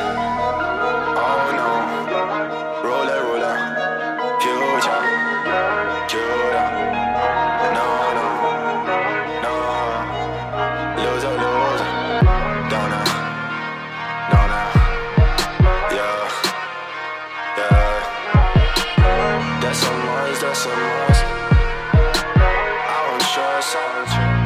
Oh no. Roller, roller. Future. Judah. No, no. No. Loser, loser. Donna. Donna. Yeah. Yeah. That's some noise, that's some noise. I want sure, I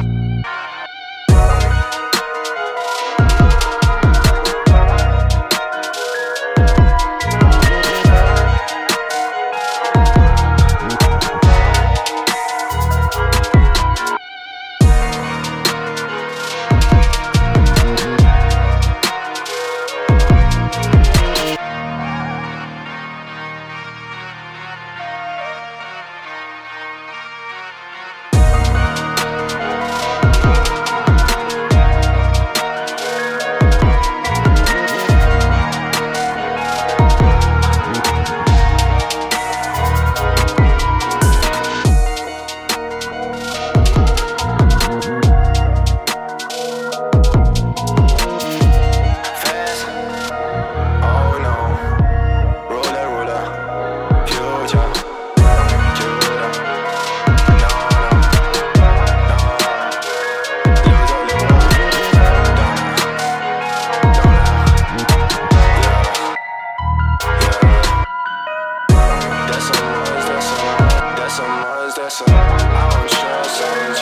that's a, I was trying to